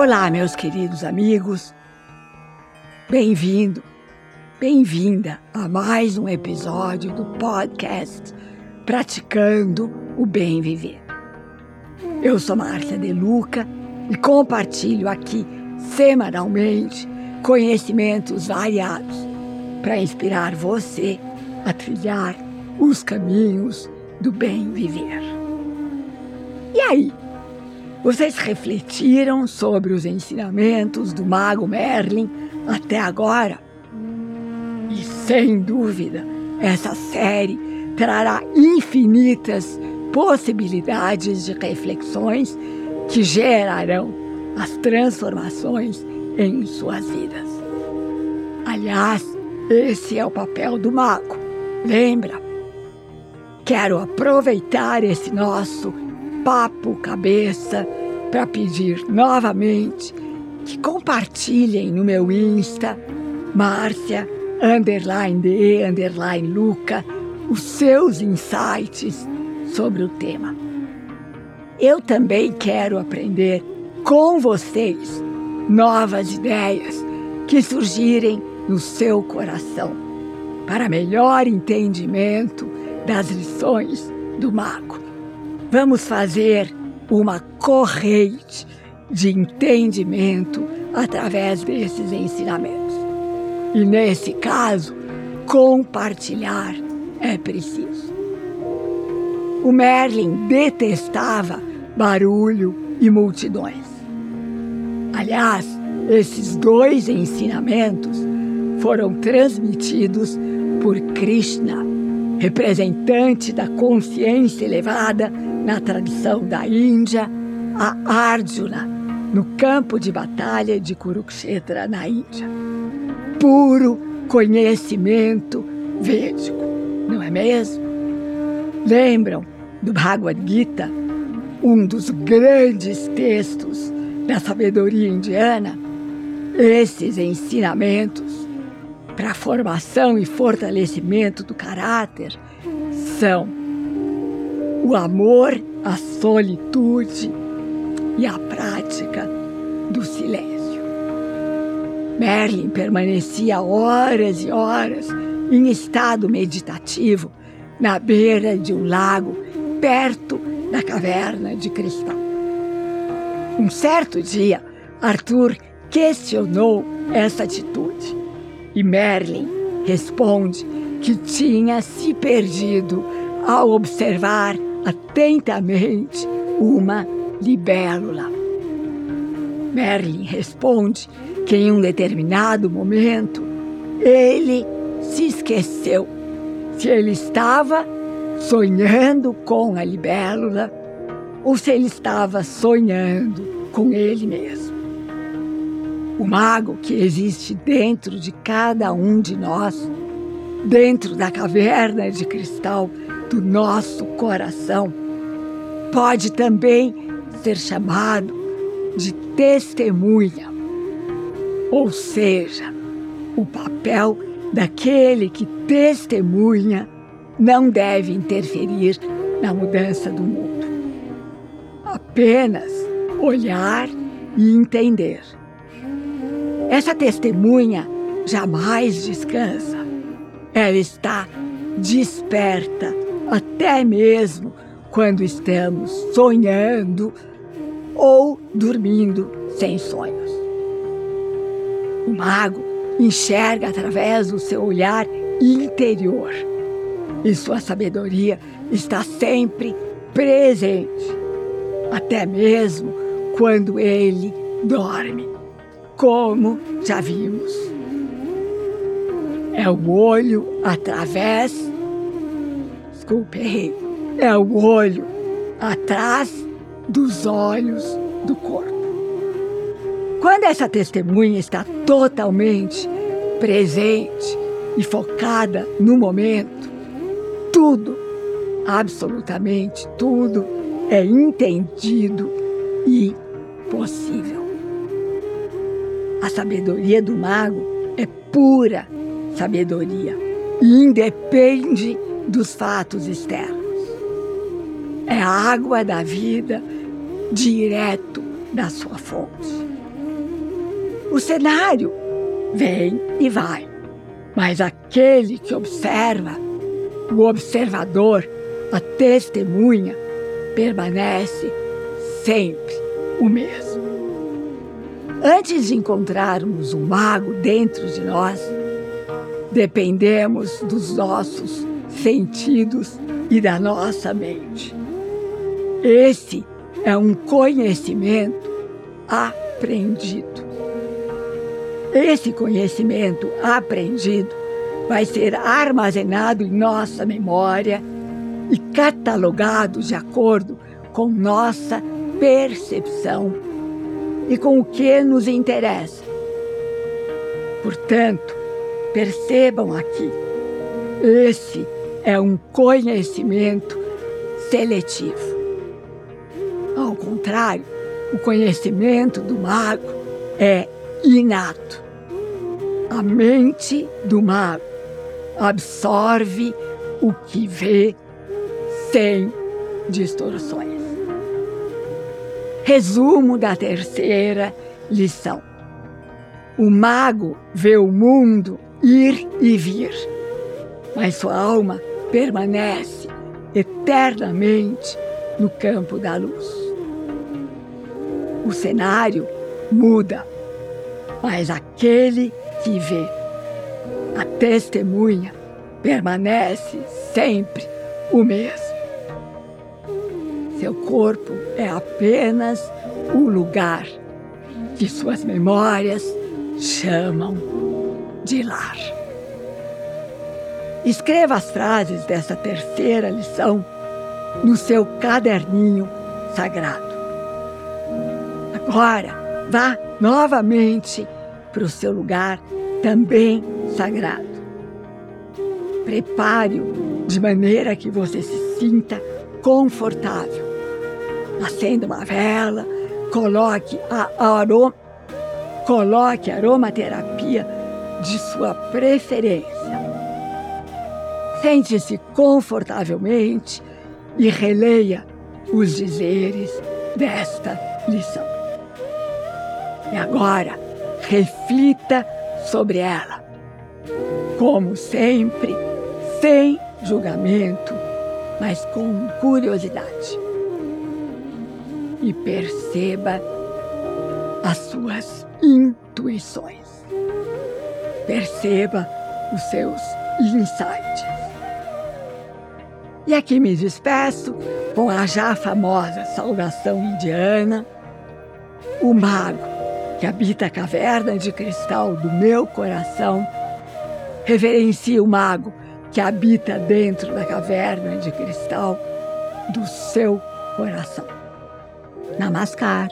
Olá, meus queridos amigos. Bem-vindo, bem-vinda a mais um episódio do podcast Praticando o Bem Viver. Eu sou Márcia De Luca e compartilho aqui semanalmente conhecimentos variados para inspirar você a trilhar os caminhos do bem viver. E aí? Vocês refletiram sobre os ensinamentos do mago Merlin até agora? E sem dúvida, essa série trará infinitas possibilidades de reflexões que gerarão as transformações em suas vidas. Aliás, esse é o papel do mago. Lembra? Quero aproveitar esse nosso papo cabeça para pedir novamente que compartilhem no meu Insta, Márcia, underline de, underline Luca, os seus insights sobre o tema. Eu também quero aprender com vocês novas ideias que surgirem no seu coração para melhor entendimento das lições do mago. Vamos fazer uma corrente de entendimento através desses ensinamentos. E nesse caso, compartilhar é preciso. O Merlin detestava barulho e multidões. Aliás, esses dois ensinamentos foram transmitidos por Krishna, representante da consciência elevada na tradição da Índia, a Arjuna, no campo de batalha de Kurukshetra, na Índia. Puro conhecimento védico, não é mesmo? Lembram do Bhagavad Gita, um dos grandes textos da sabedoria indiana? Esses ensinamentos para a formação e fortalecimento do caráter são o amor, a solitude e a prática do silêncio. Merlin permanecia horas e horas em estado meditativo na beira de um lago perto da caverna de cristal. Um certo dia, Arthur questionou essa atitude e Merlin responde que tinha se perdido ao observar atentamente uma libélula. Merlin responde que em um determinado momento ele se esqueceu se ele estava sonhando com a libélula ou se ele estava sonhando com ele mesmo. O mago que existe dentro de cada um de nós, dentro da caverna de cristal, do nosso coração, pode também ser chamado de testemunha, ou seja, o papel daquele que testemunha não deve interferir na mudança do mundo. Apenas olhar e entender. Essa testemunha jamais descansa. Ela está desperta até mesmo quando estamos sonhando ou dormindo sem sonhos. O mago enxerga através do seu olhar interior e sua sabedoria está sempre presente, até mesmo quando ele dorme, como já vimos. É o olho através desculpe, é o olho atrás dos olhos do corpo. Quando essa testemunha está totalmente presente e focada no momento, tudo, absolutamente tudo, é entendido e possível. A sabedoria do mago é pura sabedoria independe dos fatos externos. É a água da vida direto da sua fonte. O cenário vem e vai, mas aquele que observa, o observador, a testemunha, permanece sempre o mesmo. Antes de encontrarmos o mago dentro de nós, dependemos dos nossos sentidos e da nossa mente. Esse é um conhecimento aprendido. Esse conhecimento aprendido vai ser armazenado em nossa memória e catalogado de acordo com nossa percepção e com o que nos interessa. Portanto, percebam aqui, esse é um conhecimento seletivo. Ao contrário, o conhecimento do mago é inato. A mente do mago absorve o que vê sem distorções. Resumo da terceira lição: o mago vê o mundo ir e vir, mas sua alma permanece eternamente no campo da luz. O cenário muda, mas aquele que vê, a testemunha, permanece sempre o mesmo. Seu corpo é apenas o lugar que suas memórias chamam de lar. Escreva as frases dessa terceira lição no seu caderninho sagrado. Agora, vá novamente para o seu lugar também sagrado. Prepare-o de maneira que você se sinta confortável. Acenda uma vela, coloque a aroma, coloque a aromaterapia de sua preferência. Sente-se confortavelmente e releia os dizeres desta lição. E agora, reflita sobre ela. Como sempre, sem julgamento, mas com curiosidade. E perceba as suas intuições. Perceba os seus insights. E aqui me despeço com a já famosa saudação indiana. O mago que habita a caverna de cristal do meu coração reverencia o mago que habita dentro da caverna de cristal do seu coração. Namaskar.